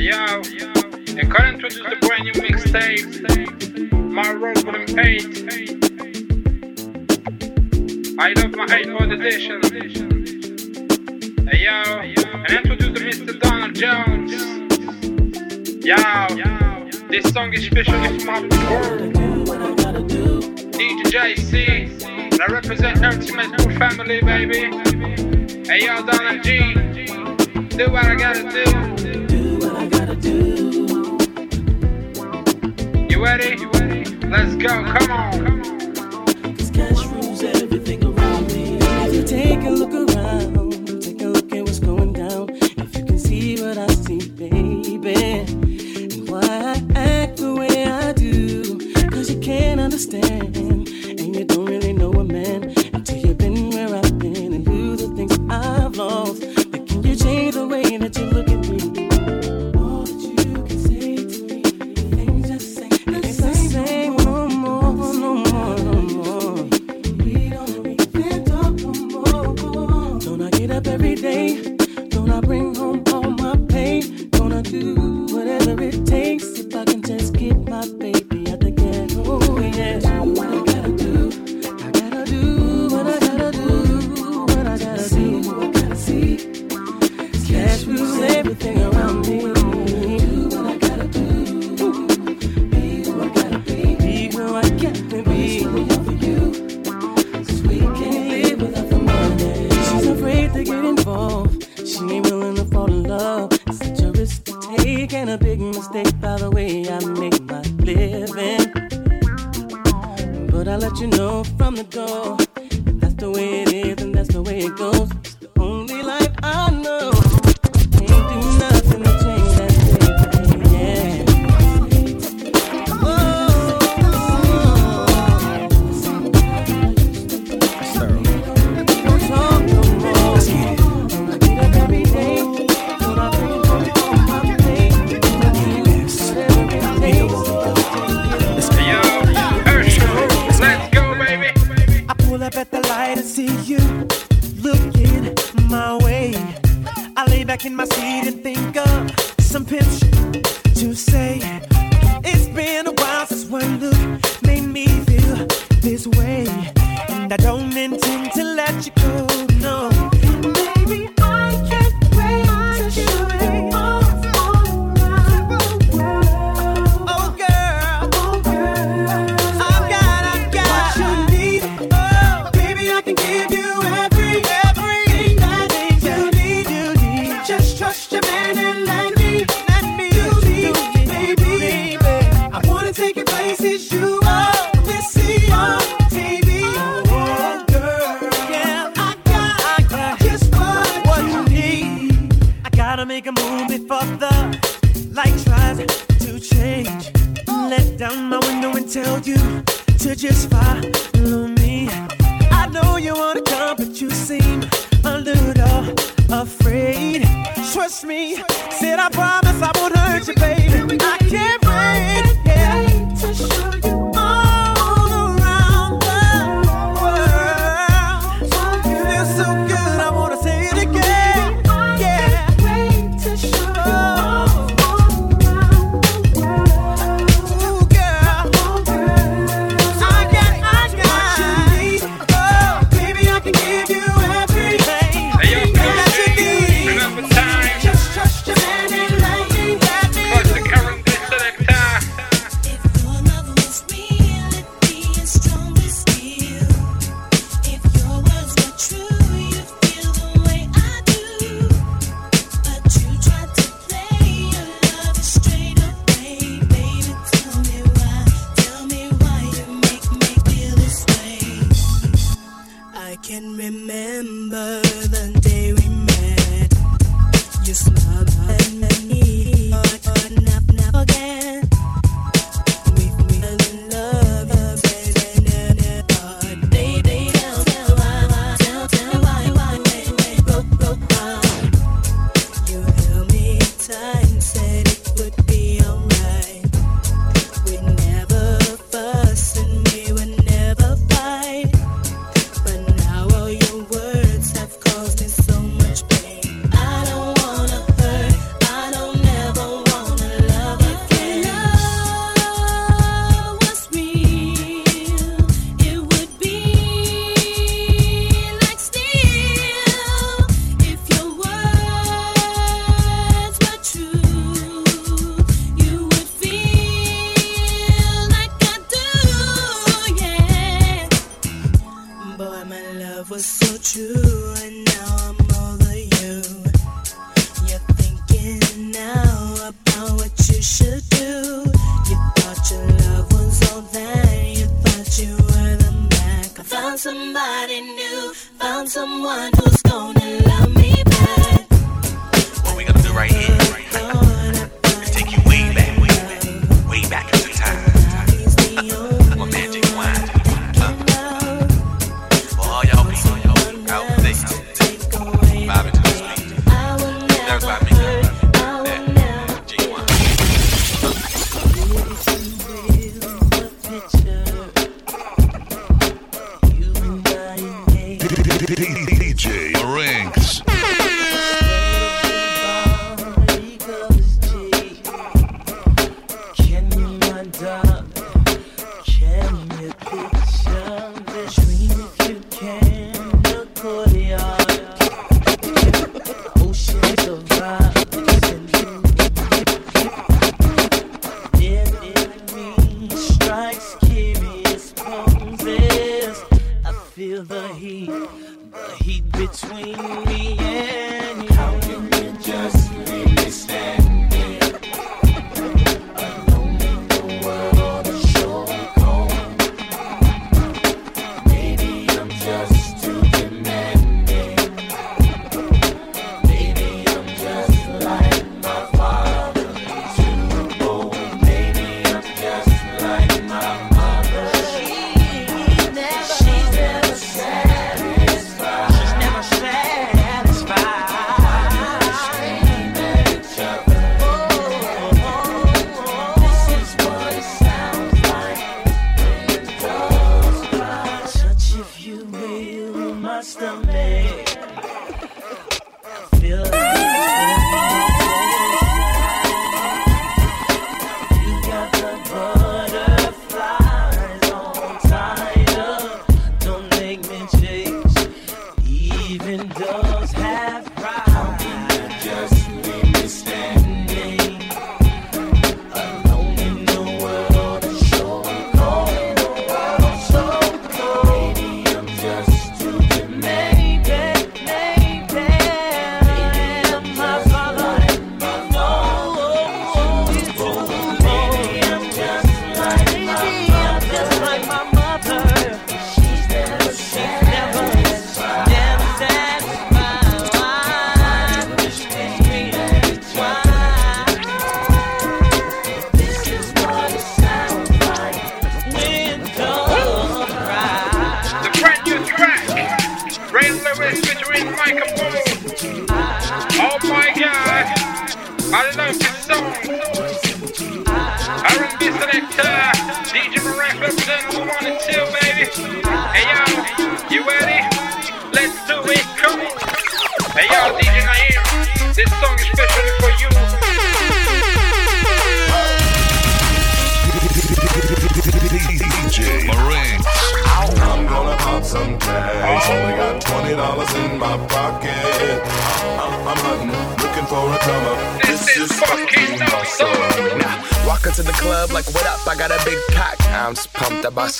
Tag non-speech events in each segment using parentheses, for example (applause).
Yo, they current introduce the brand new mixtape, My Road Volume 8. I love my 8 edition. Hey yo, and introduce the Mr. Donald Jones. Yo, this song is special for my world. DJ and I represent Ultimate Bull Family, baby. Hey yo, Donald G, do what I gotta do. You ready? You ready? Let's go. Come on. Come on. Cash rules everything around me. If you take a look. back in my seat and think of some pimp shit to say.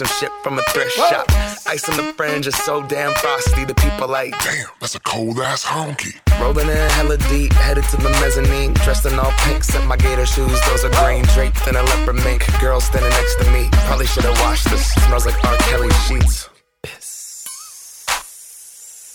Some shit from a thrift Whoa. shop. Ice on the fringe is so damn frosty. The people like, damn, that's a cold ass honky. Rolling in hella deep, headed to the mezzanine. Dressed in all pink, set my gator shoes. Those are green, draped in a leopard mink. Girl standing next to me. Probably should've washed this. Smells like R. Kelly sheets. Piss.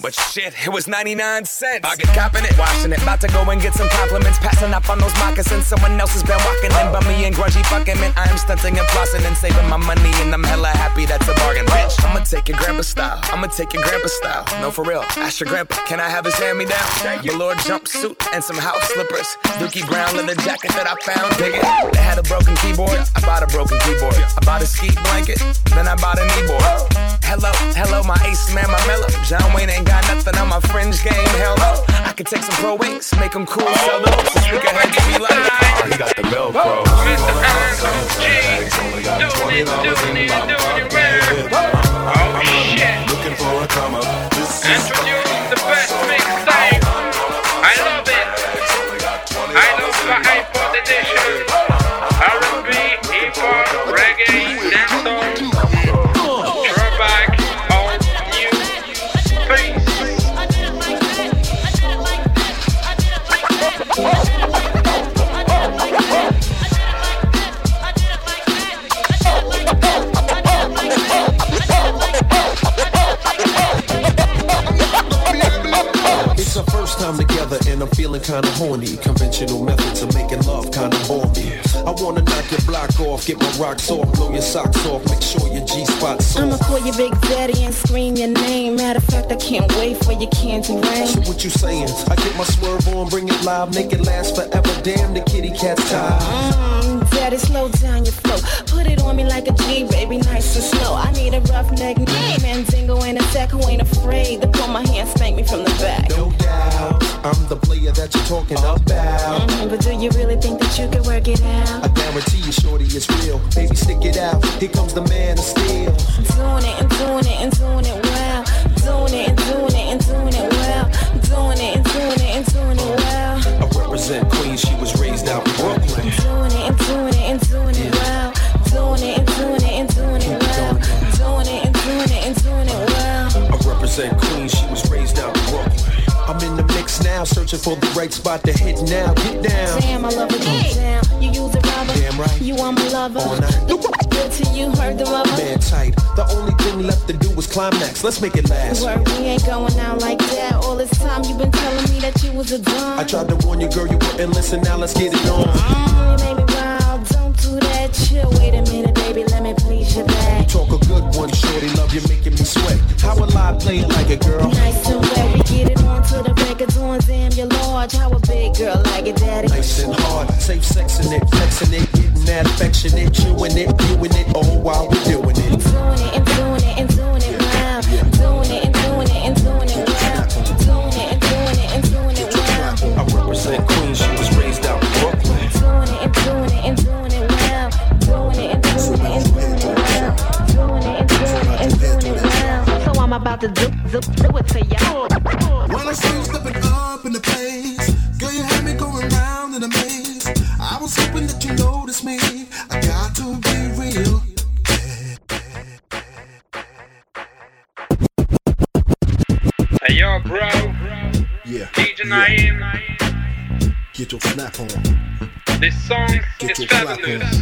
But shit, it was 99 cents. I get copping it, washing it. About to go and get some compliments. Passing up on those moccasins. Someone else has been walking in. But me and grungy fucking man. I am stunting and flossing and saving my money. And I'm hella happy that's a bargain, bitch. I'ma take your grandpa style. I'ma take your grandpa style. No, for real. Ask your grandpa, can I have his hand me down? Velour jumpsuit and some house slippers. Dookie brown leather jacket that I found. Dig it. They had a broken keyboard. I bought a broken keyboard. I bought a ski blanket. Then I bought a kneeboard. Hello, hello, my ace man, my mellow. John Wayne ain't got got nothing on my fringe game, hell no. I could take some pro wings, make them cool, sell those. So we can to be like, oh, he got the Velcro. Mr. G, doing it, doing it, doing it rare. Oh shit. Looking for a come up. Introduce the best mixtape. Kinda horny. Conventional methods of making love kinda bore me. I wanna knock your block off, get my rocks off, blow your socks off, make sure your G-spot's I'ma call your big daddy and scream your name. Matter of fact, I can't wait for your candy rain. So what you saying? I get my swerve on, bring it live, make it last forever. Damn, the kitty cat's tired. Mm, daddy, slow down your flow. Put it on me like a G, baby, nice and slow. I need a rough neck name and a sack who ain't afraid to pull my hand, spank me from the back. No doubt, I'm the player that you're talking about. Mm, but do you really think that you can work it out? I guarantee you, shorty, it's real. Baby, stick it out. Here comes the man of steel. Doing it and doing it and doing it well. Doing it and doing it and doing it well. Doing it and doing it and doing it well. I represent Queens, she was raised out in Brooklyn. Searching for the right spot to hit now. Get down. Damn, I love it. Get down. You use a rubber. Damn right. You are my lover. All night. Good to you, heard the rubber. Man tight. The only thing left to do is climax. Let's make it last. Word, we ain't going out like that. All this time you been telling me that you was a dumb. I tried to warn you, girl, you wouldn't listen. Now let's get it on. Mm, me wild. Don't do that. Chill. Wait a minute, baby. Let me please your back. Talk a good one, shorty. Love you making me sweat. How will I play it like a girl? Nice and wet. We get it on to the break of dawn. Damn, you're large. How a big girl like it, daddy? Nice and hard, safe sexing it, flexing it, getting that affectionate, chewing it, doing it, all while we're doing it. Doing it and doing it and doing it well. Doing it and doing it and doing it well. Doing it and doing it and doing it well. I represent Queens, she was raised out in Brooklyn. Doing it and doing it and doing it well. Doing it and doing it and doing it well. Doing it and doing it and doing it well. So I'm about to do, do, do it to y'all. When I see Get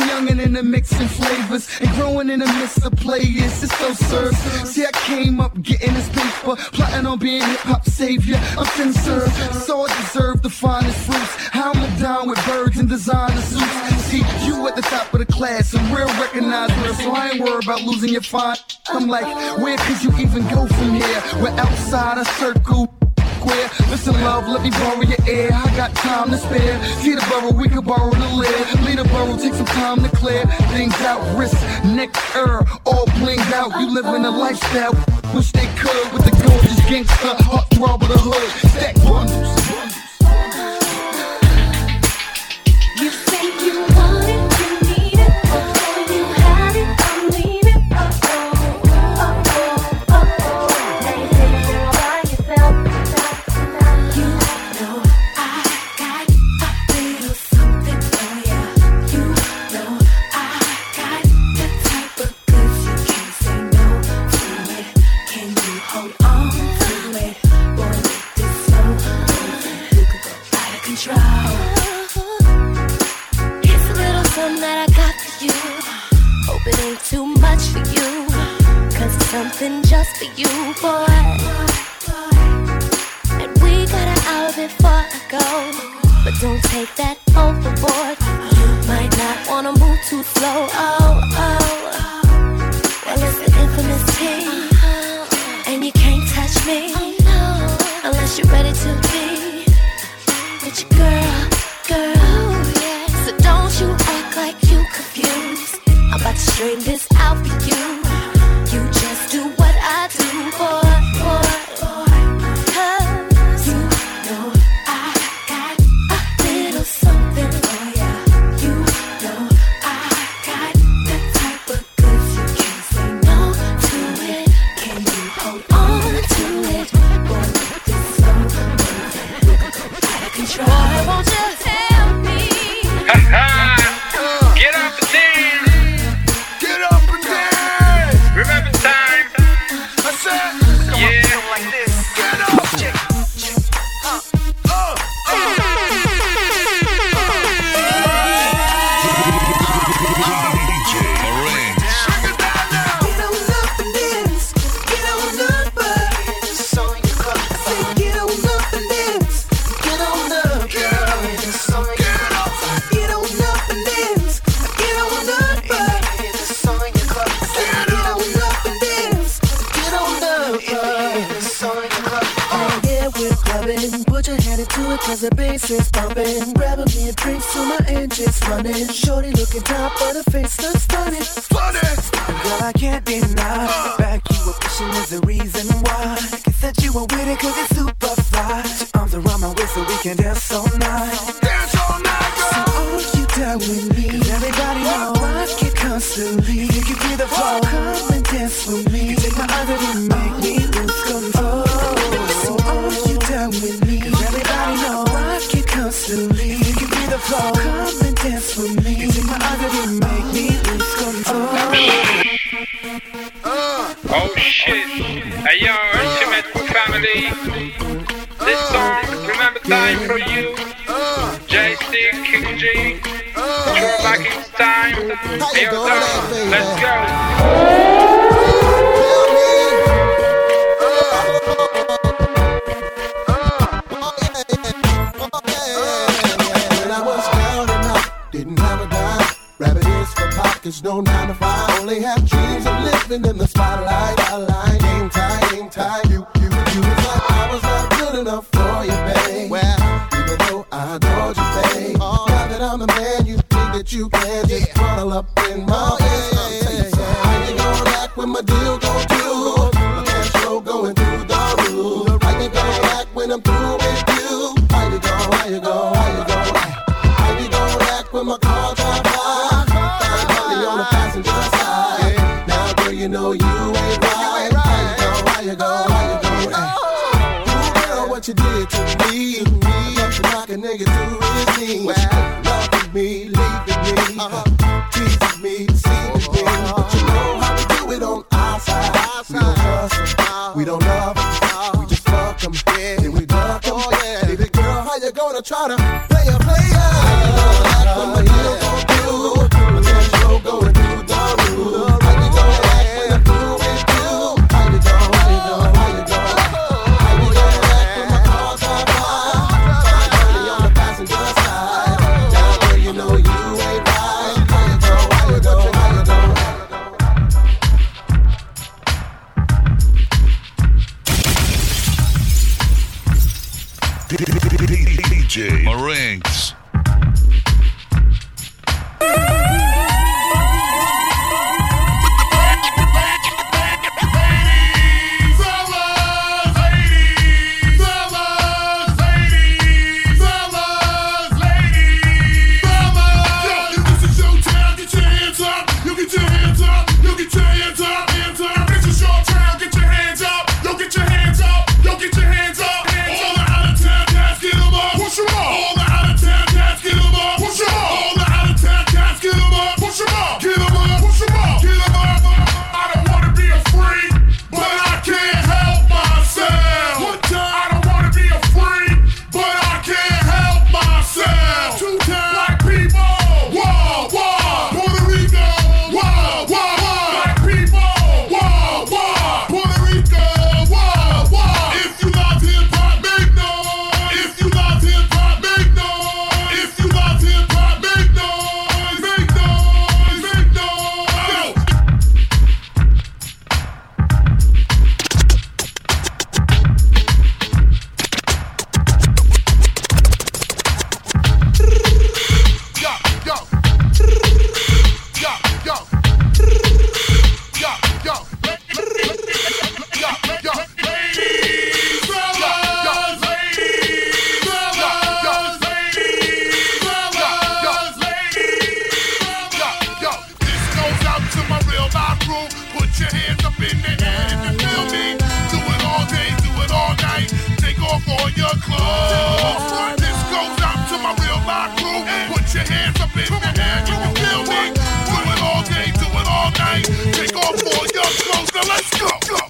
I'm youngin' in the mixin' flavors and growing in the midst of players. It's so served. See, I came up gettin' this paper, plotting on being hip hop savior. I'm sincere, so I deserve the finest fruits. How I'm down with birds and designer suits. See, you at the top of the class and real recognized so I ain't worried about losing your fine. I'm like, where could you even go from here? We're outside a circle square. Listen, love, let me borrow your air. I got time to spare. See the borough, we could borrow the lid. Lead the borough, take some time to clear things out. Wrist, neck, er, all blinged out. You living a lifestyle. Wish they could with the gorgeous gangster, heart throb with a hood. Stack bundles. for you, boy. And we got an hour before I go. But don't take that overboard. You might not wanna move too slow. Oh, oh. Well, it's an infamous P. And you can't touch me. Unless you're ready to be. With your girl, girl. So don't you act like you confused. I'm about to straighten this gonna try to I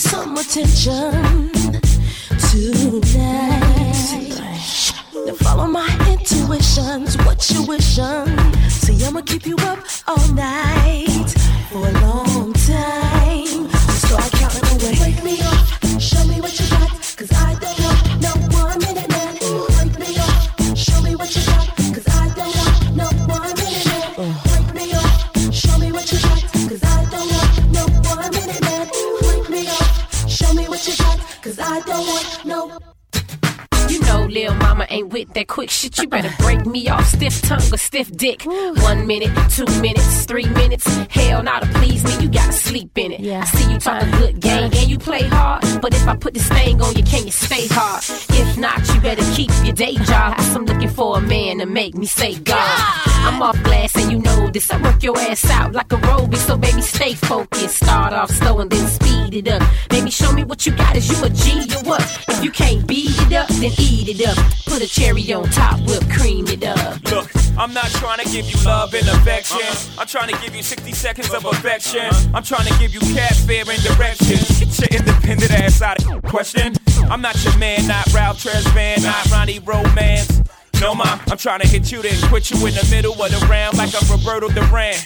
some attention tonight. Now follow my intuitions, what you wishing? See, I'ma keep you up all night for a long You better break me off stiff tongue or stiff dick. One minute, two minutes, three minutes. Hell, not to please me, you gotta sleep in it. Yeah. I see you talk a good game and you play hard. But if I put this thing on you, can you stay hard? If not, you better keep your day job. Looking for a man to make me say God. I'm off glass and you know this. I work your ass out like a robot, so baby, stay focused. Start off slow and then speed it up. Baby, show me what you got. Is you a G or what? If you can't beat it up, then eat it up. Put a cherry on top, whip cream it up. Look, I'm not trying to give you love and affection. I'm trying to give you 60 seconds of affection. I'm trying to give you cat fair and direction. Get your independent ass out of question. I'm not your man, not Ralph Tresvant, not Ronnie Romance. No, ma, I'm trying to hit you, then quit you in the middle of the round like I'm Roberto Duran.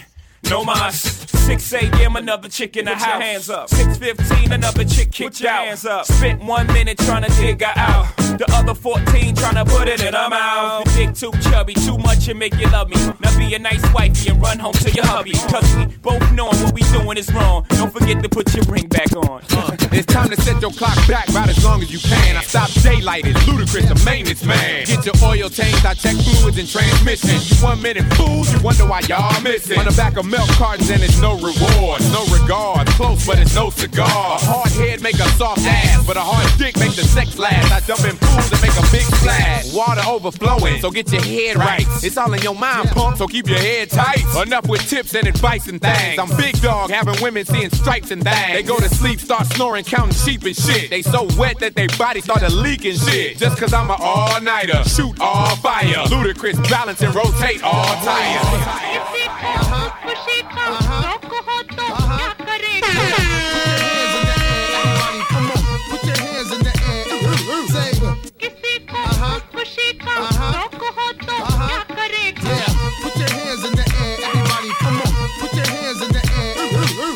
No mas. 6 a.m. another chick in the house. Hands up. 6:15 another chick kicked out. Hands up. Spent one minute trying to dig her out. The other 14 trying to put it in her mouth. The dick too chubby, too much and make you love me. Now be a nice wifey and run home to your hubby. Cause we both knowing what we doing is wrong. Don't forget to put your ring back on. Uh, it's time to set your clock back about as long as you can. I stop daylight, it's ludicrous, the maintenance man. Get your oil changed, I check fluids and transmission. You one minute fools, you wonder why y'all missing. On the back of milk cartons and it's no reward, no regard. Close, but it's no cigar. A hard head make a soft ass, but a hard dick make the sex last. I jump in pools and make a big splash. Water overflowing, so get your head right. It's all in your mind, pump, so keep your head tight. Enough with tips and advice and things. I'm big dog, having women seeing stripes and things. They go to sleep, start snoring, counting sheep and shit. They so wet that they body started leaking shit. Just cause I'm an all-nighter, shoot all fire. Ludacris balance and rotate all tires. Uh-huh. Uh-huh. Uh-huh.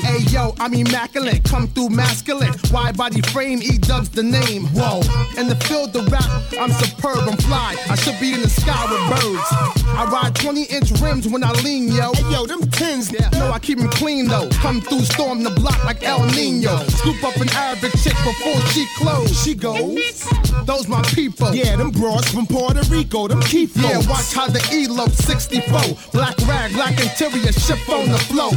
Hey yo, I'm immaculate, come through masculine. Wide body frame, E dubs the name. Whoa, in the field of rap, I'm superb, I'm fly. I should be in the sky with birds. I ride 20 inch rims when I lean, yo. Hey yo, them tins, yeah. no, I keep them clean though. Come through, storm the block like El Nino. Scoop up an Arabic chick before she close. She goes, those my people. Yeah, them broads from Puerto Rico, them keep Yeah, watch how the elope 64. Black rag, black interior, ship on the float.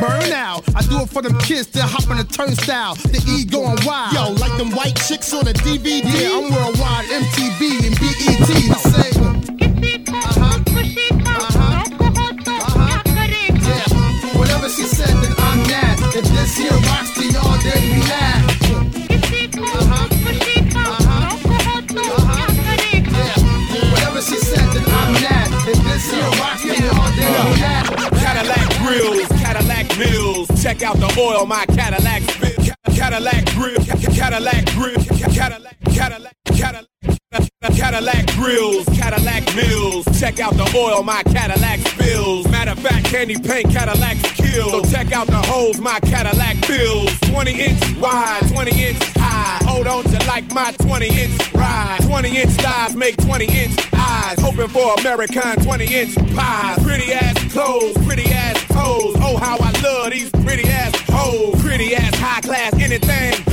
Burn out. I do it for them kids that hop on the turnstile. The E going wild. Yo, like them white chicks on the DVD. Yeah, I'm worldwide, MTV and BET. The same. Cadillac grills, Cadillac mills. Check out the oil my Cadillac spit. Cadillac grill, Cadillac grill, Cadillac, Cadillac, Cadillac. Cadillac grills, Cadillac mills. Check out the oil my Cadillac spills. Matter of fact, candy paint Cadillac kills. So check out the holes my Cadillac fills. 20 inch wide, 20 inch high. Hold on to like my 20 inch ride. 20 inch thighs make 20 inch eyes. Hoping for American 20 inch pies. Pretty ass clothes, pretty ass toes. Oh, how I love these pretty ass hoes. Pretty ass high class, anything.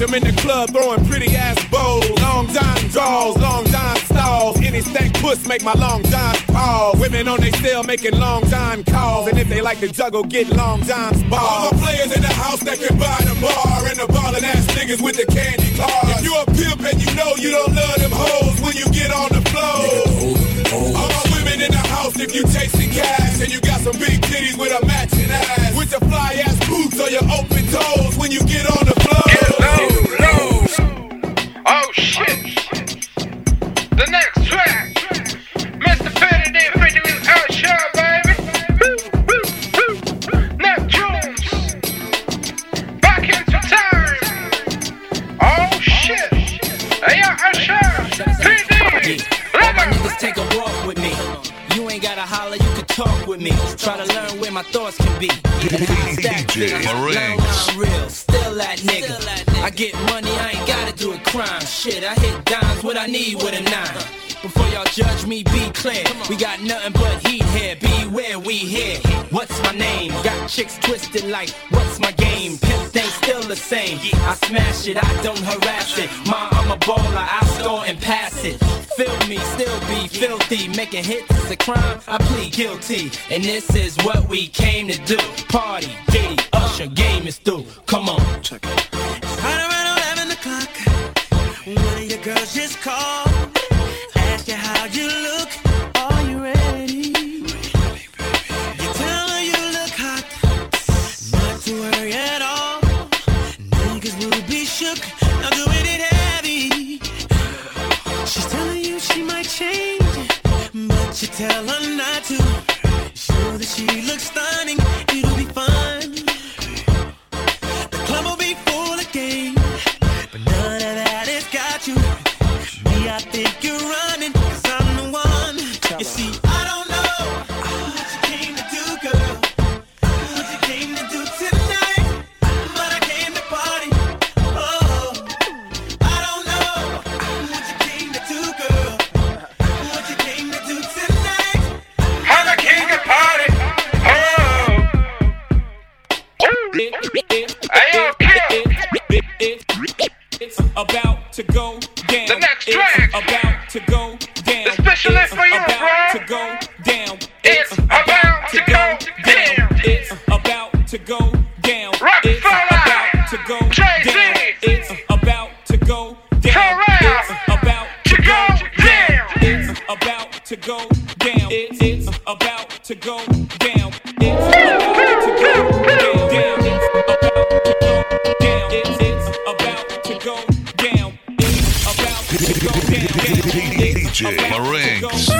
Them in the club throwing pretty ass bows. Long John draws, long John stalls. Any stack puss make my long John pause. Women on they still making long John calls. And if they like to juggle, get long John's balls. All the players in the house that can buy the bar. And the ballin' ass niggas with the candy cars. If you a pimp and you know you don't love them hoes when you get on the floor. All my women in the house if you chasing cash. And you got some big titties with a matching ass. With your fly ass boots or your open toes when you get on the floor. Oh shit! The next track, Mr. Petty did 50 baby. Neptunes, back into time. Oh shit! Hey, yo, Usher, PD, All take a walk with me. You ain't gotta holler, you can talk with me. Try to learn where my thoughts can be. (laughs) DJ Marinks. I'm real, still that nigga. I get money, I ain't gotta do a crime. Shit, I hit dimes, what I need with a nine. Before y'all judge me, be clear. We got nothing but heat here. Beware, we here. What's my name? Got chicks twisted like, what's my game? The same. I smash it, I don't harass it. Ma, I'm a baller, I score and pass it. Feel me, still be filthy. Making hits is a crime, I plead guilty. And this is what we came to do. Party, Diddy, Usher, game is through. Come on. Check it. Right around 11 o'clock, one of your girls just called. Tell her DJ Marinks.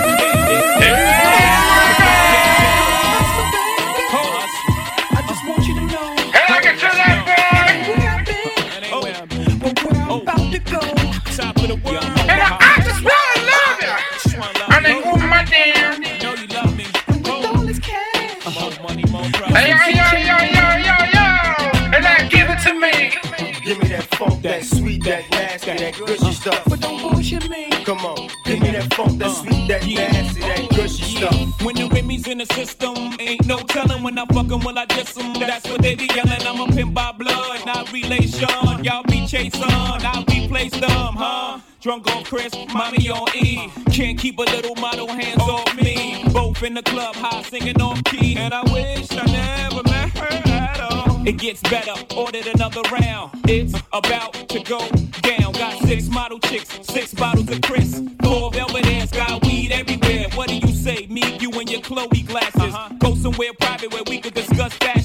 Relation. Y'all be chasing, I replace them, huh? Drunk on Chris, mommy on E. Can't keep a little model hands off me. Both in the club, high singing on key. And I wish I never met her at all. It gets better, ordered another round. It's about to go down. Got six model chicks, six bottles of Chris. Four velvet ass, got weed everywhere. What do you say? Me, you, and your Chloe glasses. Uh-huh. Go somewhere private where we could discuss fashion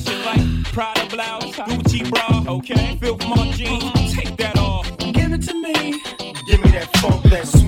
Okay, Filth Mon jeans, take that off. Give it to me. Give me that funk, that sweet,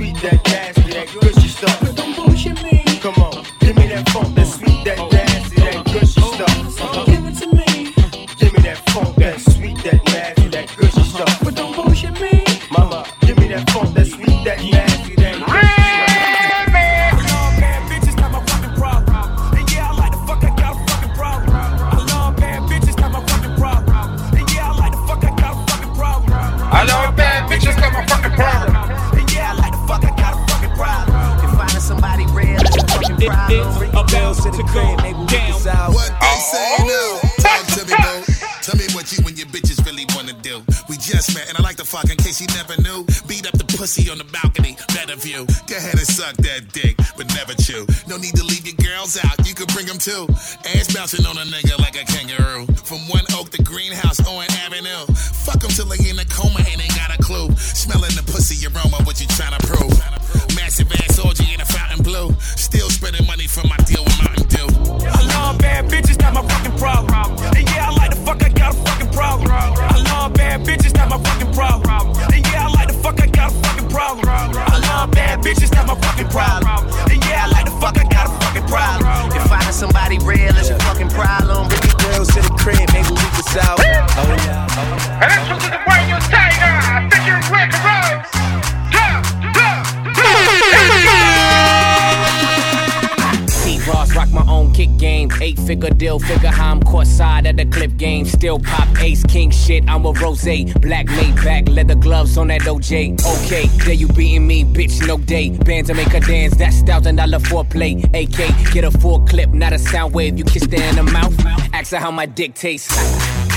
them too. Ass bouncing on a nigga like a kangaroo. From one oak to greenhouse on Avenue. Fuck them till they in a coma and ain't got a clue. Smelling the pussy aroma, what you tryna prove? Massive ass orgy in a Fontainebleau. Still spending money for my deal with Mountain Dew. I love bad bitches, that's my fucking problem. And yeah, I like the fuck, I got a fucking problem. I love bad bitches, that's my fucking problem. And yeah, I like the fuck, I got a fucking problem. I love bad bitches, that's my fucking problem. Somebody real is your fucking problem, bring your girls to the crib, maybe we can solve it. Oh yeah. And this was the Radio Tyga, featuring Rick Ross. Ha, kick game. Eight figure deal, figure how I'm caught side at the clip game. Still pop ace king shit. I'm a rose. Black made back, leather gloves on that OJ. Okay, there you beating me, bitch, no day. Bands to make her dance, that's thousand dollar foreplay. AK, get a full clip, not a sound wave. You kiss her in the mouth. Ask her how my dick tastes.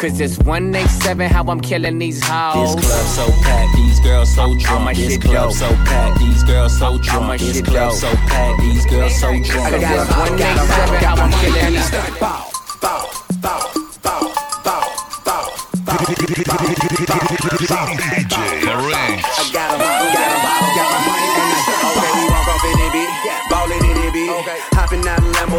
Cause it's 187 how I'm killing these hoes. This club so packed, these girls so drunk. my This shit club dope. so packed, these girls so drunk. my This shit club dope. so packed, these girls so drunk. I got 187 how I'm killing these DJ Correct. I got 'em, got 'em,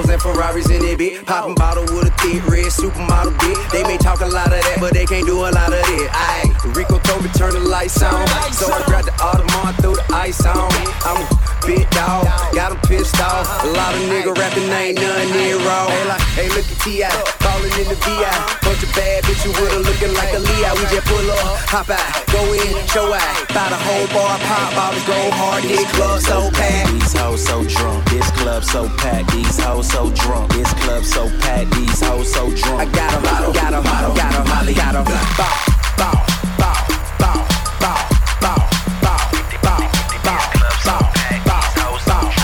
Lambos and Ferraris in it, bitch. Popping bottle with a thick red supermodel, bitch. They may talk a lot of that, but they can't do a lot of it. Aight, Rico told me turn the lights on. So I grabbed the Audemars, threw the ice on. I'm a big dog, got 'em pissed off. A lot of nigga rapping, ain't none near raw. Hey, like, hey, look at T.I rollin' in the VI. Bunch of bad bitches with her looking like a Leah. We just pull up, hop out, go in, show out. Buy the whole bar, pop bottles, go hard. This club so packed. These hoes so drunk. This club so packed. These hoes so drunk. This club so packed. These hoes so drunk. I got a model, got a got 'em, got 'em, got 'em, Molly, got 'em. Bop, bop, bop, bop, bop, bop.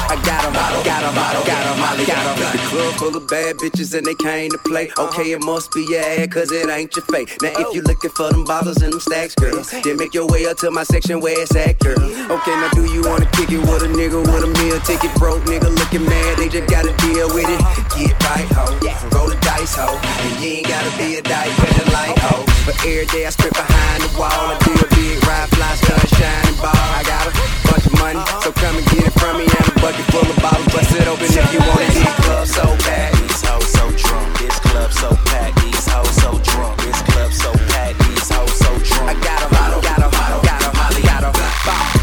I got 'em, got 'em, got 'em, Molly, got 'em. The club full of bad bitches and they came to play. Uh-huh. Okay, it must be your ad, cause it ain't your fate. Now if you oh. looking for them bottles and them stacks, girl, then make your way up to my section where it's at, girl. Okay, now do you wanna kick it with a nigga with a meal ticket? Broke nigga looking mad, they just gotta deal with it. Uh-huh. Get right, ho. Roll the dice, ho. And you ain't gotta be a dice, better light, ho. But every day I strip behind the wall. I do a big ride, fly, sunshine, and ball. I got a bunch of money, so come and get it from me. And a bucket full of bottles, bust it open if you want it. This club so bad. These hoes so drunk, this club so packed. These hoes so drunk, this club so packed. These hoes so drunk. I got got 'em, got 'em, got 'em, got 'em. Bow,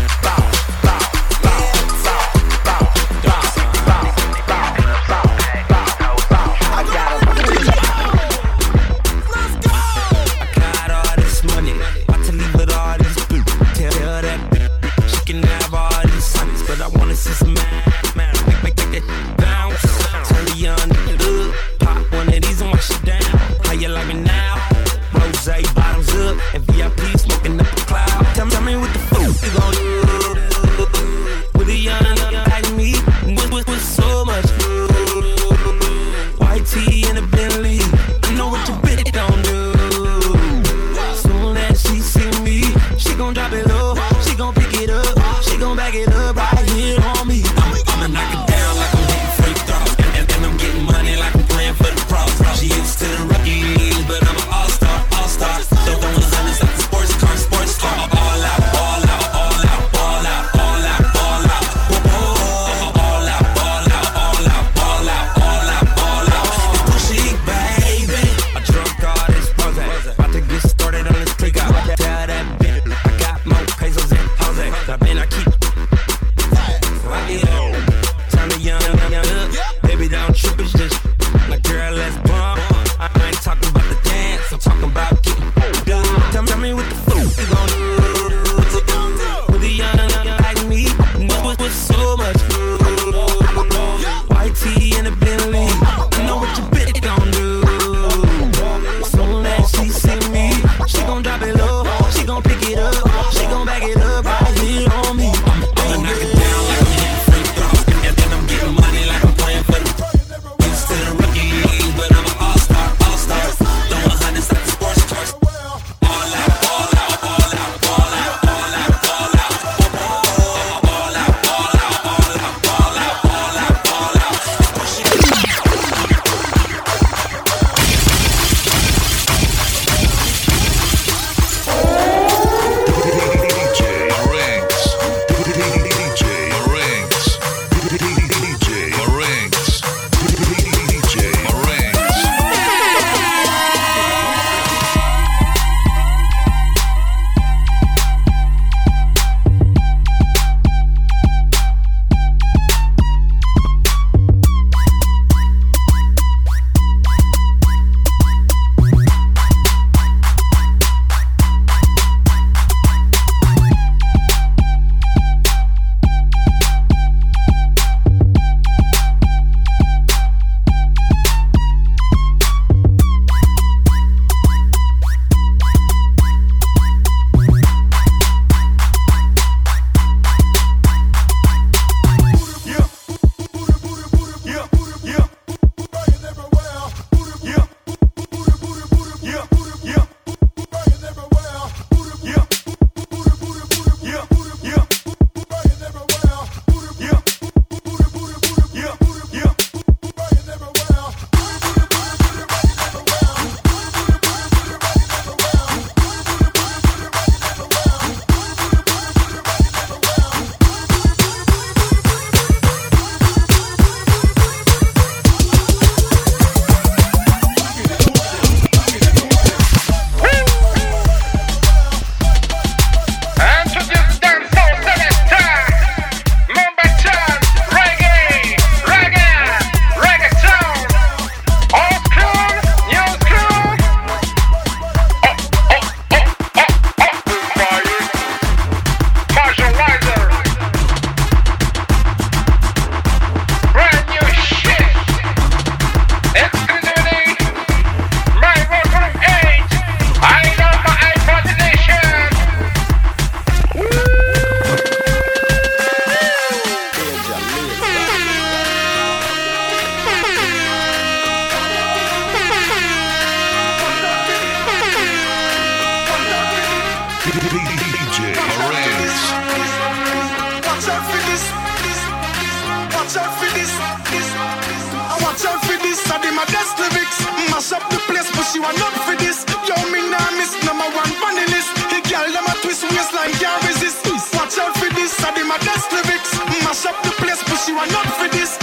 Watch out for this. I watch out for this. I did my best lyrics. Mash up the place, but she want not for this. Yo, me nah miss number one on the list. Hey, girl, them a twist waistline, can't resist. Watch out for this. I did my best lyrics. Mash up the place, but she want not for this.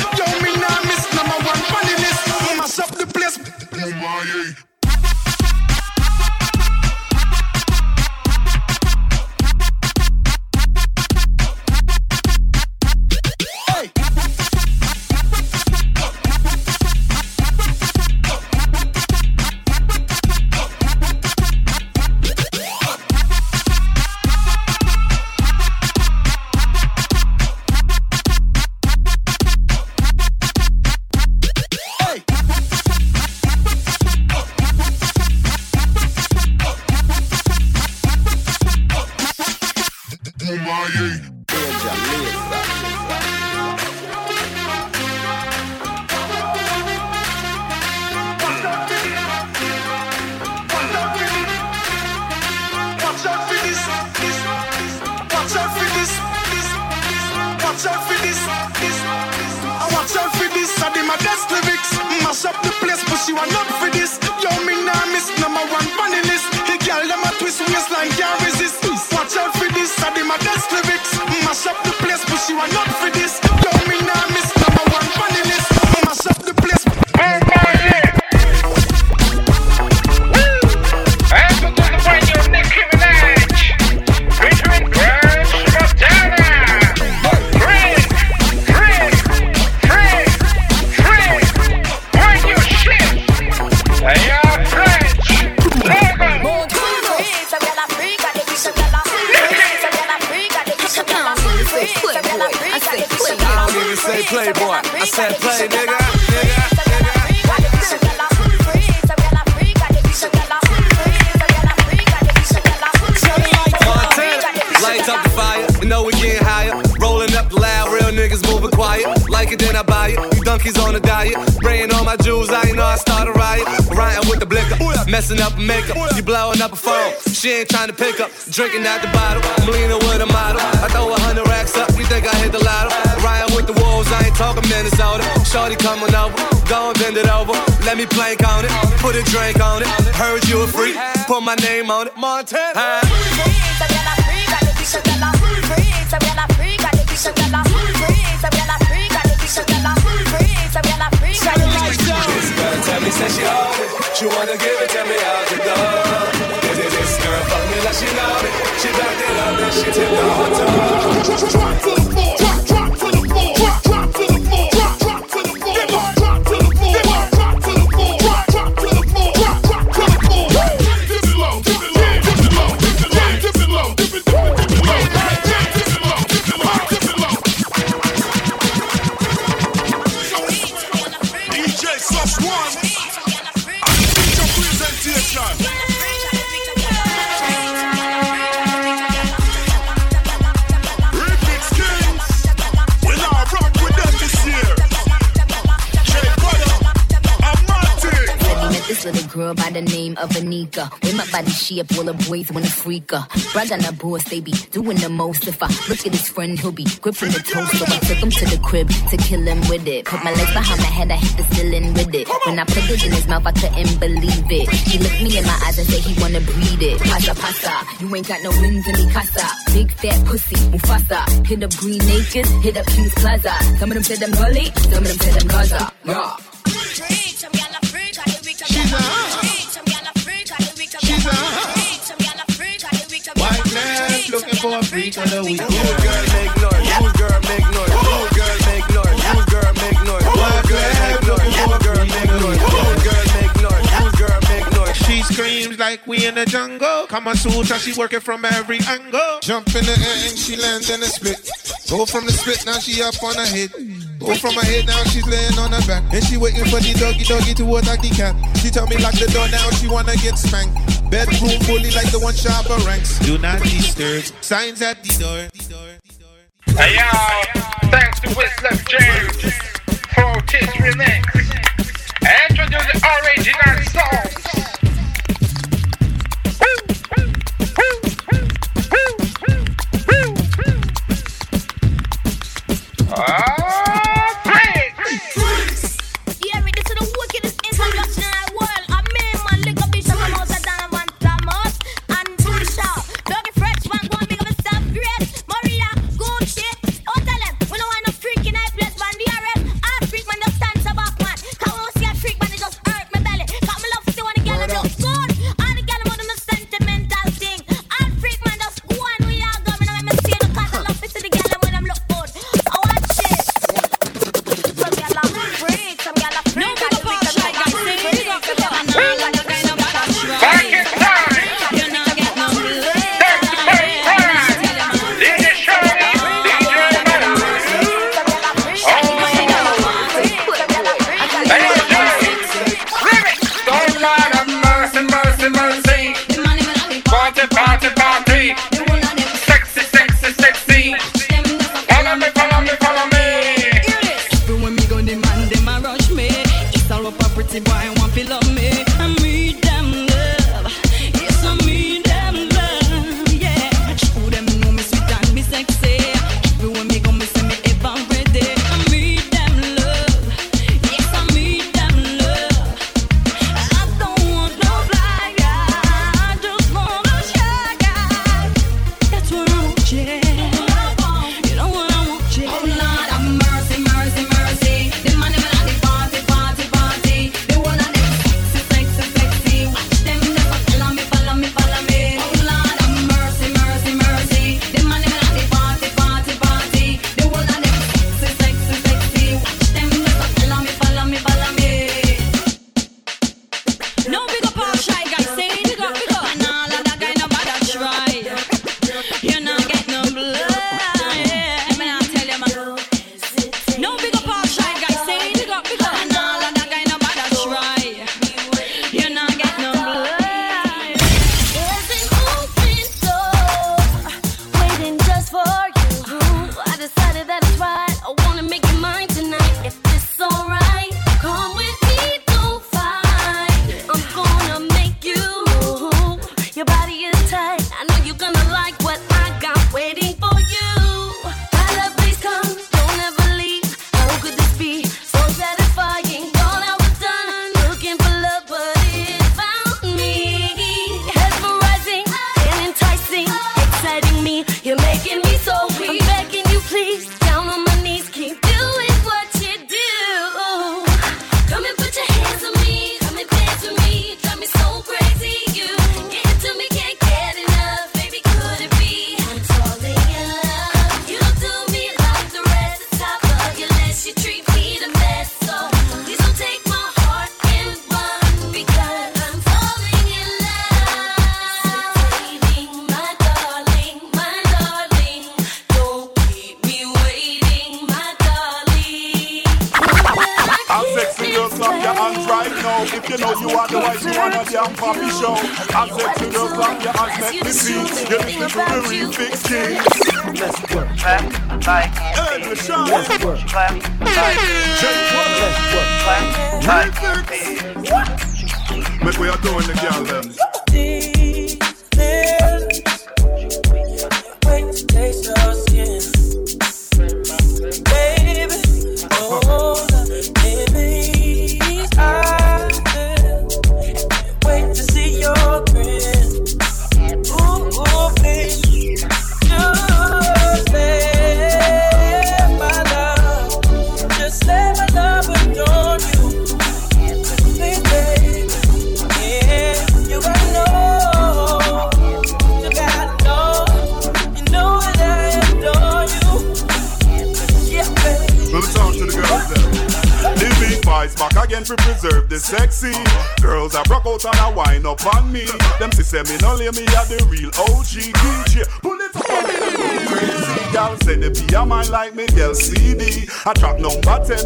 Like it, then I buy it. You donkeys on a diet. Spraying all my jewels, I ain't know I start a riot. Riding with the blicker, messing up a makeup. You blowing up a phone. She ain't trying to pick up. Drinking out the bottle. I'm leaning with a model. I throw a hundred racks up. You think I hit the lotto? Riding with the wolves, I ain't talking Minnesota. Shorty coming over. Go and bend it over. Let me plank on it. Put a drink on it. Heard you a freak. Put my name on it. Montana. Huh? This girl tell me say she on it. She wanna give it, tell me how to go. This, this, this girl fuck me like she know me. She backed it up and she tipped the hot tub. Girl by the name of Anika. With my body shape, all the boys wanna freak her. On the boss, they be doing the most. If I look at his friend, he'll be gripping the toast. So I took him to the crib to kill him with it. Put my legs behind my head, I hit the ceiling with it. When I put it in his mouth, I couldn't believe it. He looked me in my eyes and said he wanna breed it. Pasa pasa, you ain't got no wins in me casa. Big fat pussy, Mufasa. Hit up Green Acres, hit up King's Plaza. Some of them said gully, some of them said them Gaza. Yeah. Looking for a freak of the week. Good girl make noise. Girl make noise. Girl make noise. Girl make noise. Girl make noise. Girl make noise. She screams like we in the jungle. Kama Sutra, she working from every angle. Jump in the air and she lands in the split. Go from the split, now she up on her head. Go from her head, now she's laying on her back. And she waiting for the doggy doggy to attack the cat. She tell me lock the door now, she wanna get spanked. Bedroom bully like the one Shabba Ranks. Do not disturb. Signs at the door. Hey yo, thanks to Whistler James for this remix. Introduce the original songs.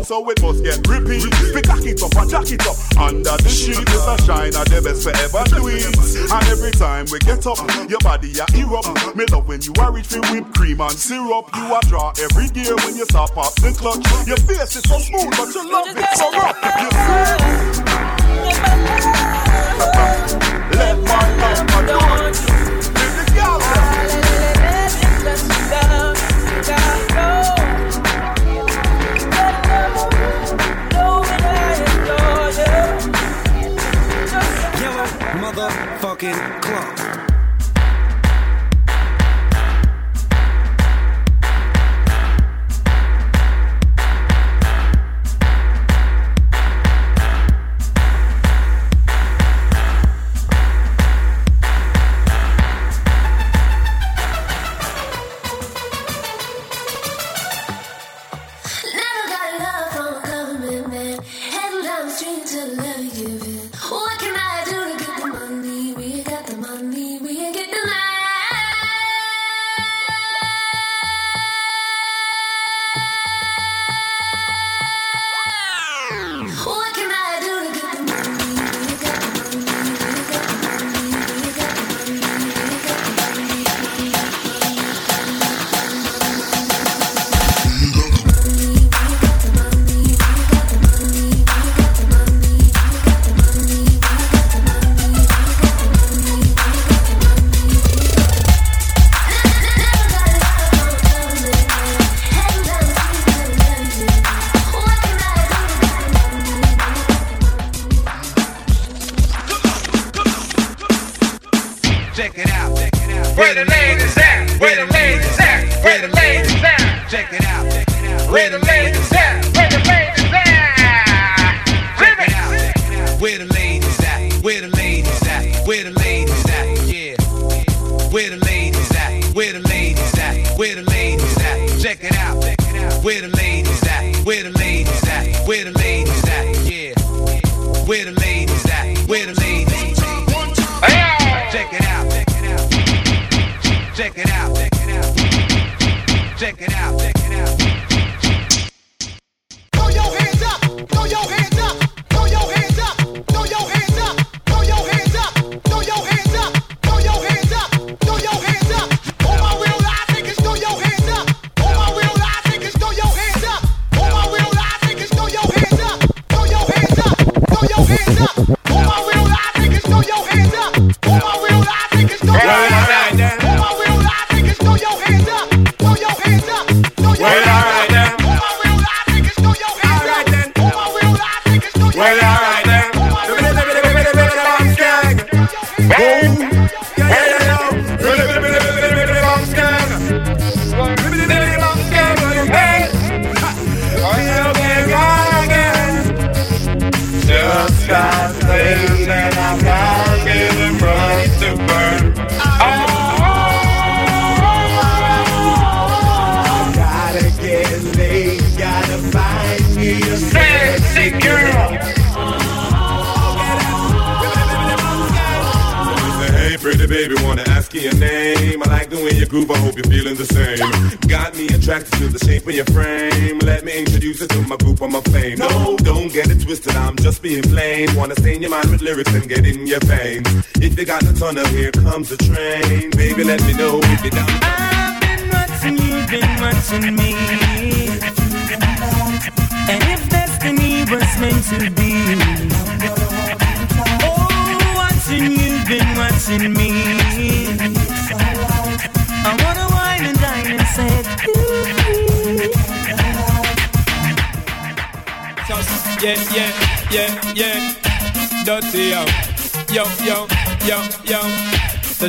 so it must get rippy. Pick a it up and jack it up. Under the sheet, it's a shine at the best forever tweets. And every time we get up, your body a erupt. Me love when you are rich with whipped cream and syrup. You are draw gear when you stop up the clutch. Your face is so smooth, but you love it so rough. You see? Let my love adore you. getting close. Check it out.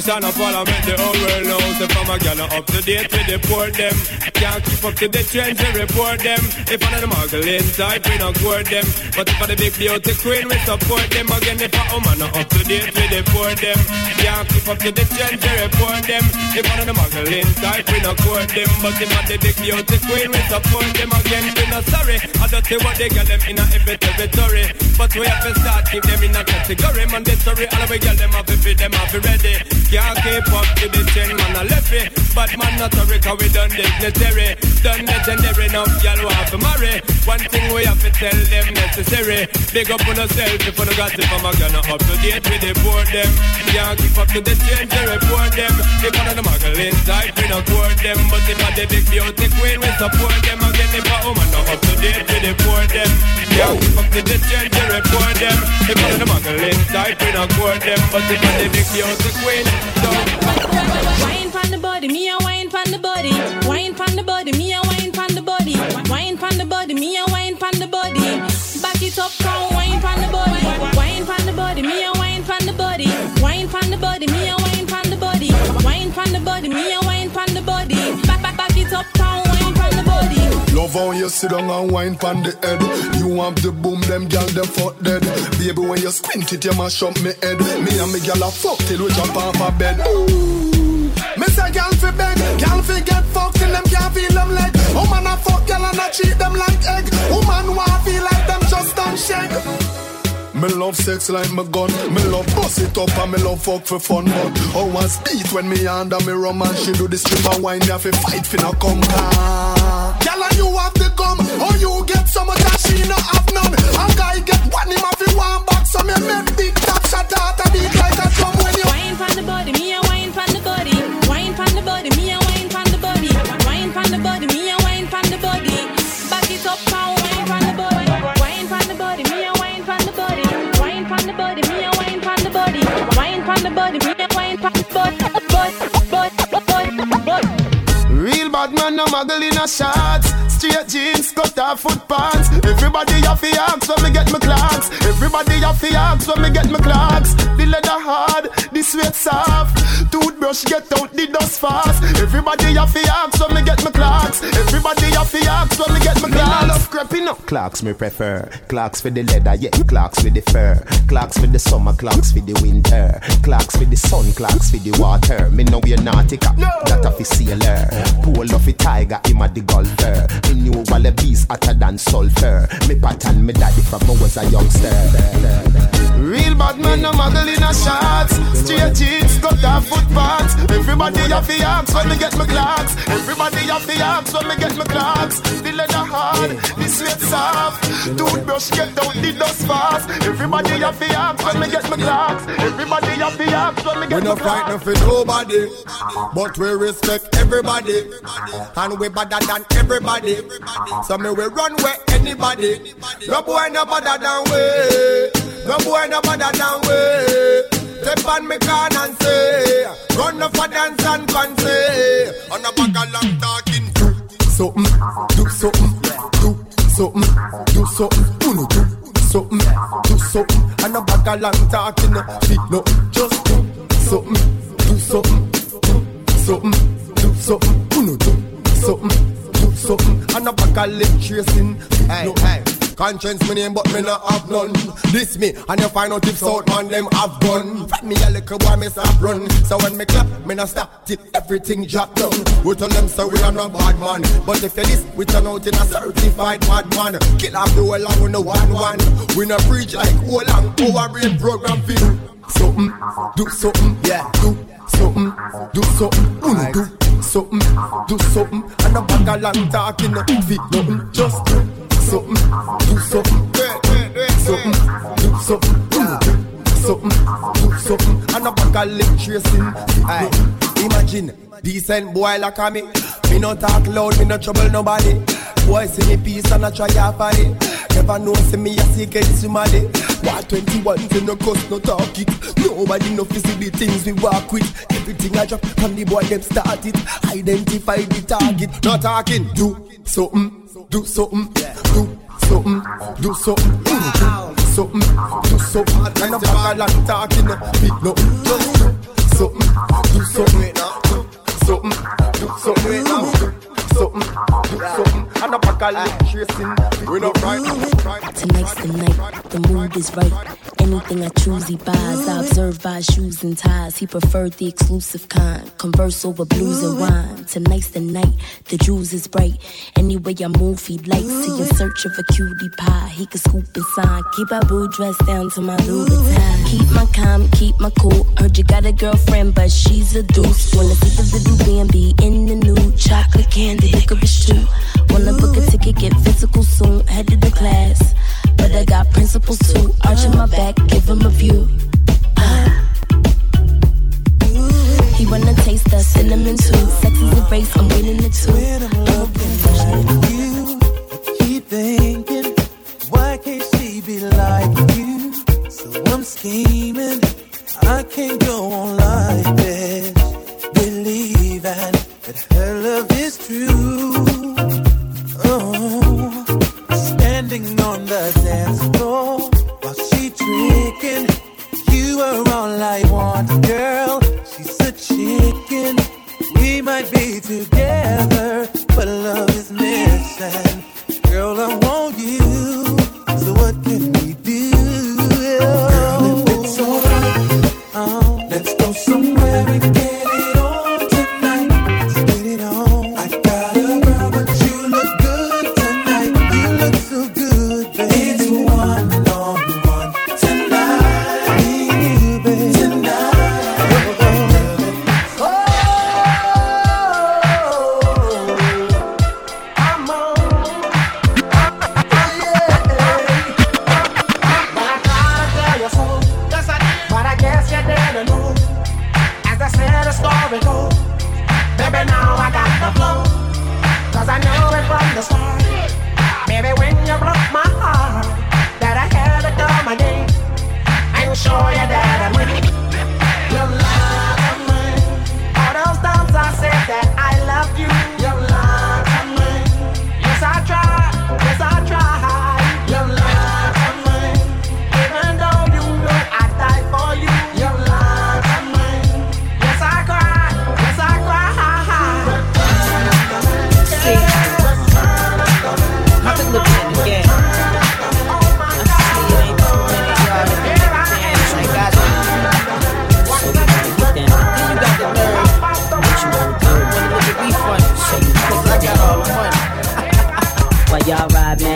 Son of parliament, the whole world knows If I'm a gal up to date with the poor them Can't keep up to the trends. And report them. If I'm the muggling type, we not court them. But if I'm the big beauty queen, we support them. Again, if I'm not up to date the poor them. Can't keep up to the trends and report them. If I'm the muggling type, we not court them. But if I'm the big beauty queen, we support them. Again, we not sorry. I don't see what they get them in a every territory. But we have to start keep them in a category. Mandatory, all we get them to fit them have ready. Can't keep up to the trend, man, I left it. But man, not a record, we done dignitary. Done legendary, now y'all want to marry. One thing we have to tell them necessary. Big up on yourself if you got it from a gun up to date with the poor them. Can't keep up to the trend, they report them. If one of the muggling type, we not court them. But if I the big beauty queen, we support them. Again, if a woman not up to date with the poor them. Can't keep up to the trend, they report them. If one of the muggling type, we not court them. But if I the big beauty queen, Wine pon the body, me a wine pon the body. Wine pon the body, me a wine pon the body. Wine pon the body, me a wine pon the body. Back it up, come wine pon the body. Wine pon the body, me a wine pon the body. Wine pon the body, me a wine pon the body. Wine pon the body, me a wine pon the body. Back back back it up, come wine pon the body. Love how you sit down and wine pon the head. You want the boom, them gal them fuck dead. Baby, when you squint it, you mash up me head. Me and me gal a fuck till we jump off a bed. Ooh. Me say gal fi beg, gal fi get fucked till them can't feel them leg. Woman a fuck gal and a treat them like egg. Woman want feel like them just don't shake. Me love sex like my gun. Me love bust it up and me love fuck for fun. But how I speed when me under me rum and she do the strip and wine. Me to fight for no come car. Girl and you have the gum. Or you get some of that she no have none. A guy get one him have to one back. So me make big top shot out a beat like a drum when you Wine pon the body, me a Pon the body, me a wine pon bad man, no muggle in a shots. Straight jeans, cut off foot pants. Everybody have to ask when me get my Clarks. Everybody have to ask when me get my Clarks. The leather hard, the sweat soft. Toothbrush get out the dust fast. Everybody have to ask when me get my Clarks. Everybody have to ask when me get my Clarks. I love creeping up. Clarks me prefer. Clarks for the leather, yeah. Clarks for the fur. Clarks for the summer, Clarks for the winter. Clarks for the sun, Clarks for the water. Me know we're nautica, no. that a sailor. Pool a tiger, him a the golfer. Me knew Wallabees hotter than sulfur. Me pattern me daddy from I was a youngster. Real bad man, no muggle a shots. Straight jeans, cut off foot pants. Everybody have to ask when me get my Clarks. Everybody have to ask when me get my Clarks. The leather hard, the sweat soft. Toothbrush get out the dust fast. Everybody have to ask when me get my Clarks. Everybody have to ask when me get We my no Clarks. fight no for nobody, but we respect everybody, and we better than everybody. So me we run where anybody. No boy no better than we. No boy no better than we. Step on me can and say, run up for dance and fancy. On a bag of long talking. Do something, do something, do something, do something, uno do something, do something, and a bag of long talking, feet no, just do something, do something, do something, do something, uno do something, do something, and a bag of lip tracing, no, hey. Conscience me name, but me not have none. This me, and you find out if South man them have gun. Find me a little boy, me stop run. So when me clap, me not stop till everything drop down. We tell them so we are not bad man, but if you this, we turn out in a certified bad man. Kill off the whole and we no one one. We no preach like whole long oh, our brain program do something, do something, yeah, do something, do something, uno do something, do something, and a bag of long talking, fit nothing, just do something, do something, something, do something, uno do something, do something, and a bag of lip tracing, fit. Imagine decent boy like me, me no talk loud, me no trouble nobody. Boy see me peace and I try half of it. Never know see me a secret somebody. What 21 to no cuss no talk it. Nobody no the things we walk with. Everything I drop from the boy them start it. Identify the target, not talking. Do something, do something, do something, do something, do something, do something. And I'm back and talking, big no. Do something, do something, do something, do something, something, do something. And chasing. We right. Tonight's the night, the mood is right. Anything I choose, he buys. I observe by shoes and ties. He preferred the exclusive kind. Converse over blues and wine. Tonight's the night, the jewels is bright. Anyway I move, he likes. He in search of a cutie pie. He can scoop and sign. Keep our boo dressed down to my Louboutin. Keep my calm, keep my cool. Heard you got a girlfriend, but she's a deuce. Wanna see the little Bambi in the nude. Chocolate candy, licorice too. Wanna book a ticket, get physical soon. Headed to class. But I got principles too. Arching my back, give him a view. He wanna taste the cinnamon too. Sex is a race, I'm winning it too. You keep thinking, why can't she be like you? So I'm scheming, I can't go on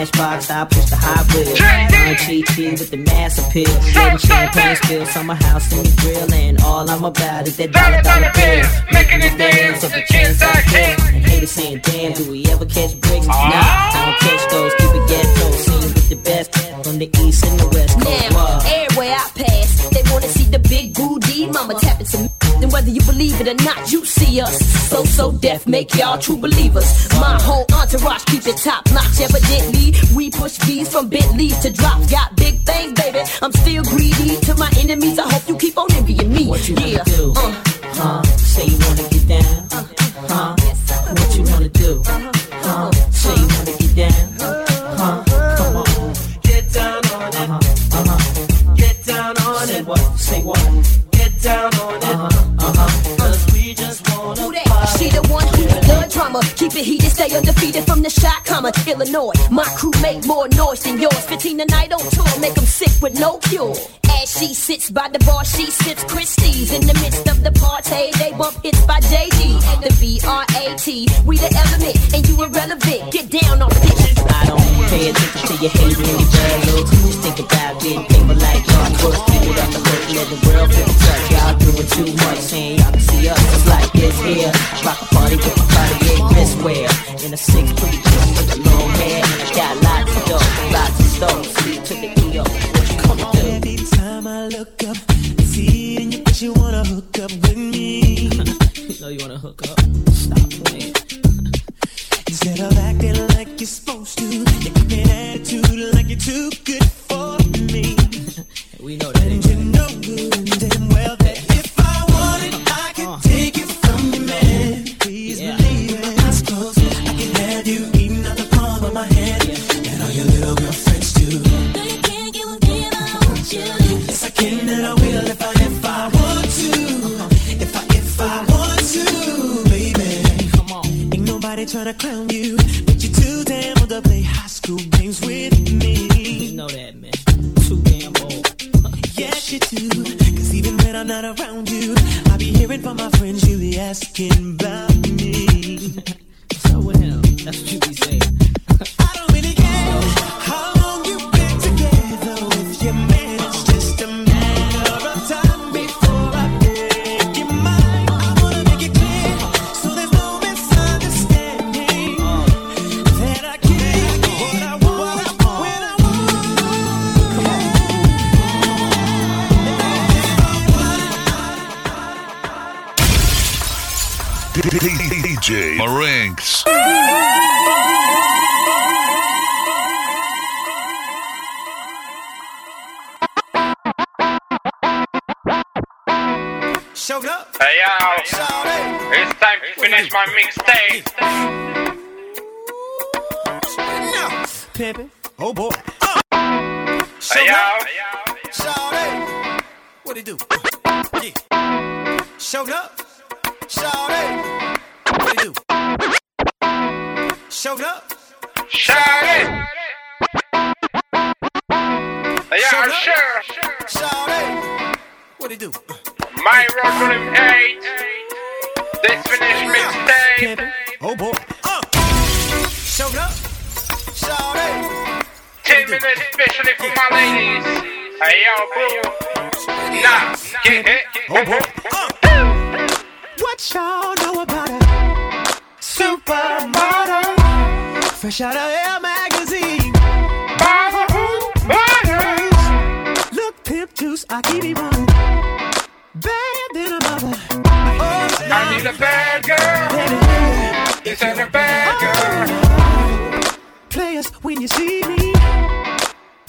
Matchbox, I push the hot wheel. On cheat with the mass appeal. Getting champagne spills on my house and the grill. And all I'm about is that dollar dollar bill. Making it dance of the chance I can. And haters saying, damn, do we ever catch breaks? Nah, I don't catch those. Keep it ghetto. Seen with the best from the east and the west coast. Now, everywhere I pass, they wanna see the big booty mama tapping some. And whether you believe it or not, you see us. So So Def, make y'all true believers. My whole entourage keep it top notch. Evidently, we push fees from Bentleys to drops. Got big things, baby. I'm still greedy. To my enemies, I hope you keep on envying me. What you yeah. wanna do? Uh, Huh? Say you wanna get down? Uh. Huh? What you wanna do? Uh-huh. Say you wanna get down? Uh-huh. Come on. Get down on it. Uh-huh. Get down on Say it. what? Say what? Get down on it. Uh-huh. Cause we just wanna Who that? She the one who the drama. Keep it heated, stay stay undefeated from the shot, comma, Illinois. My crew made more noise than yours. 15 a night on tour, make them sick with no cure. As she sits by the bar, she sips Christie's. In the midst of the party, they bump hits by JD. The B-R-A-T, we the element, and you irrelevant. Get down on the pitch. I don't pay attention to your hate and your bad looks. Just think about getting paper like y'all books. It up and look, let the world feel the touch. Y'all doing too much, saying y'all can see us. It's like this here. Rock a party with my. In a six pretty with a long hair. Got lots of dough, lots of stove. To the EO. What you gonna do? Every time I look up, see and you wanna hook up with me. (laughs) you know you wanna hook up? Stop playing. (laughs) Instead of acting like you're supposed to, you keep an attitude like you're too good for me. (laughs) We know that. And you know good and damn well that if I wanted, I take it from you, man. Please believe it. My eyes closed, I can have you eating out the palm of my hand, and all your little girlfriends too. No, you can't get with me, I want you. Yes, I can and I will if I if I want to. If I if I want to, baby. Come on. Ain't nobody trying to clown you, but you're too damn old to play high school games with me. You know that, Yes, you do. Cause even when I'm not around you, I be hearing from my friends you be asking about me. So with him, that's what you be my mixtape. Pimpin'. Oh boy. Hey yo, Shawty. What it do? Yeah. Showed up. Shawty. What it do? Showed up. shout it. Hey yo, sure. Shawty. What it do? My road volume 8. This finished mixtape. Oh boy. Uh. Showed up. Shawty. 10 minutes especially for my ladies. Hey yo, boo. Nah, get hit. Oh boy. What y'all know about a supermodel? Fresh out of Air magazine. Look, pimp juice, I keep it one. Better than a mother. I need a bad girl. Is that a bad girl? Players, when you see me,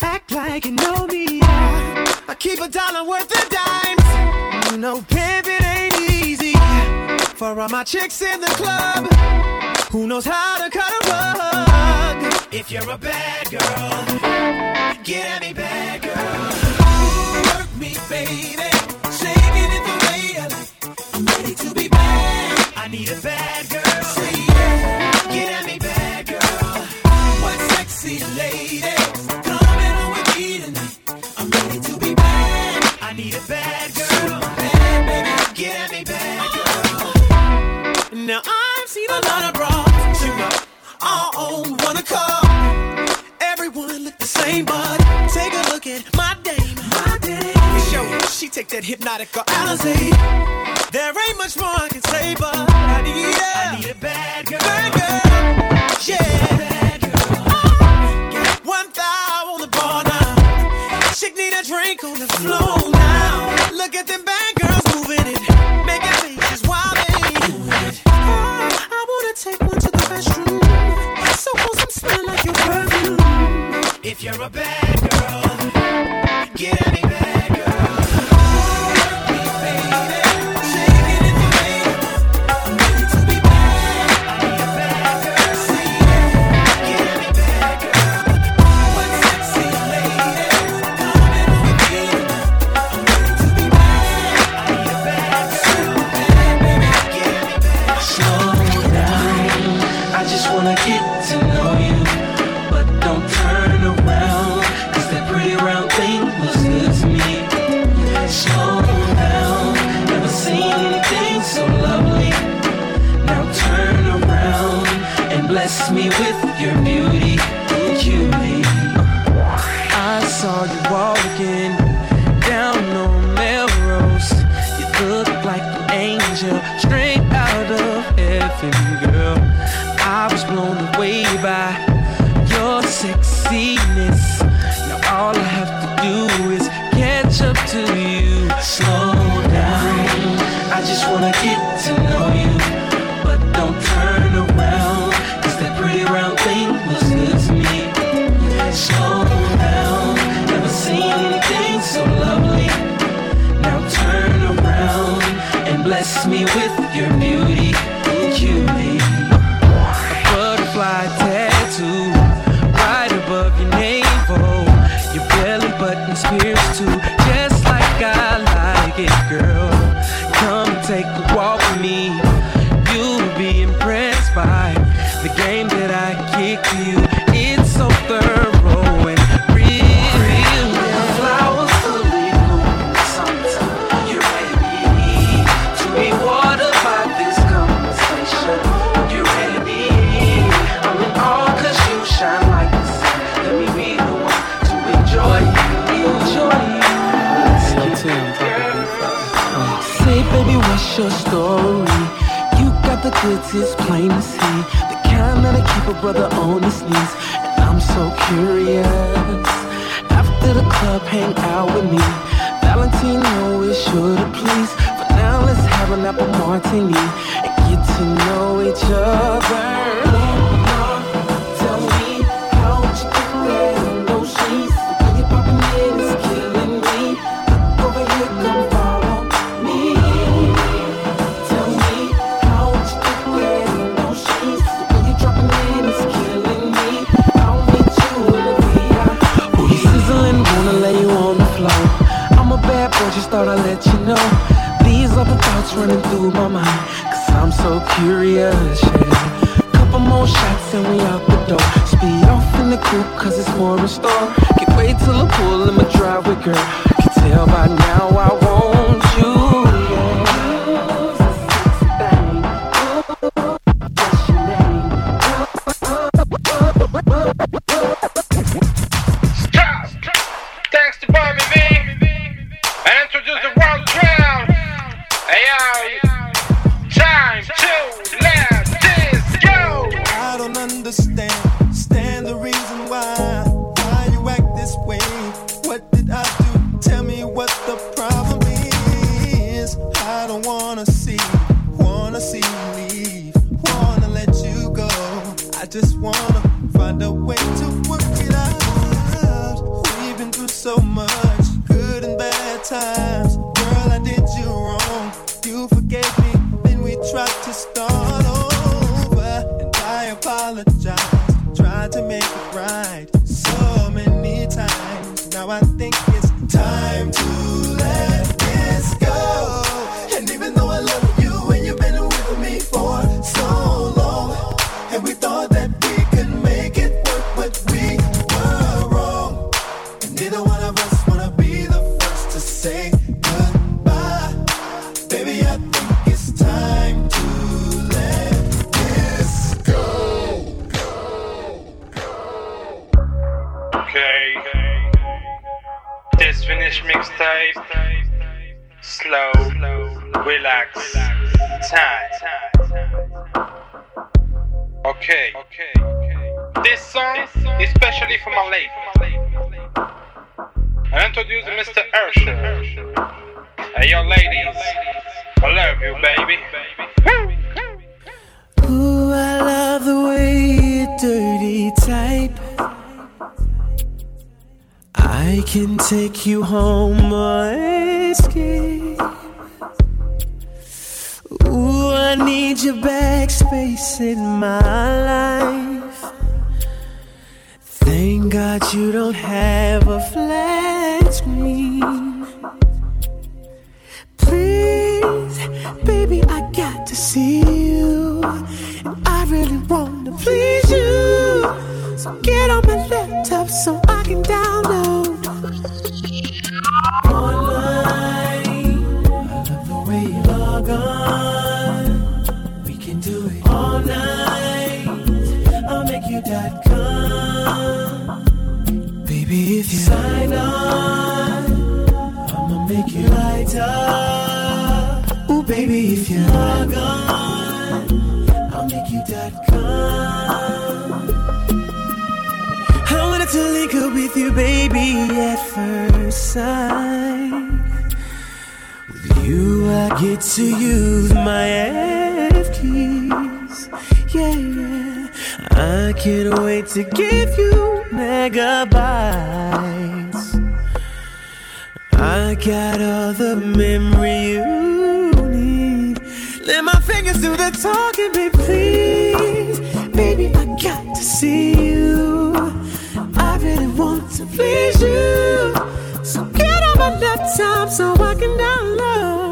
act like you know me. I keep a dollar worth of dimes. You know, pimping ain't easy. For all my chicks in the club, who knows how to cut a rug? If you're a bad girl, get at me, bad girl. Work me, baby. Like. I'm ready to be bad. I need a bad girl. Say yeah. Get at me, bad girl. What sexy lady? Coming on with me tonight. I'm ready to be bad. I need a bad girl. Bad baby, get at me, bad girl. Now I've seen a lot of bras, you know, all on one accord. Everyone look the same, but take a look at my dame. My dame. Show she take that Hpnotiq or Alizé. Much more I can say, but that we can make it. I introduce Mr. Usher. Hey, your ladies. I love you, baby. Ooh, I love the way you dirty type. I can take you home or escape. Ooh, I need your backspace in my life. But you don't have a flat screen. Please, baby, I got to see you. And I really want to please you. So get on my laptop so I can die. Baby, if you log on, I'll make you dot com. I wanted to link up with you, baby, at first sight. With you, I get to use my F keys. Yeah, yeah. I can't wait to give you megabytes. I got all the memory you let my fingers do the talking, baby, please. Baby, I got to see you. I really want to please you. So get on my laptop so I can download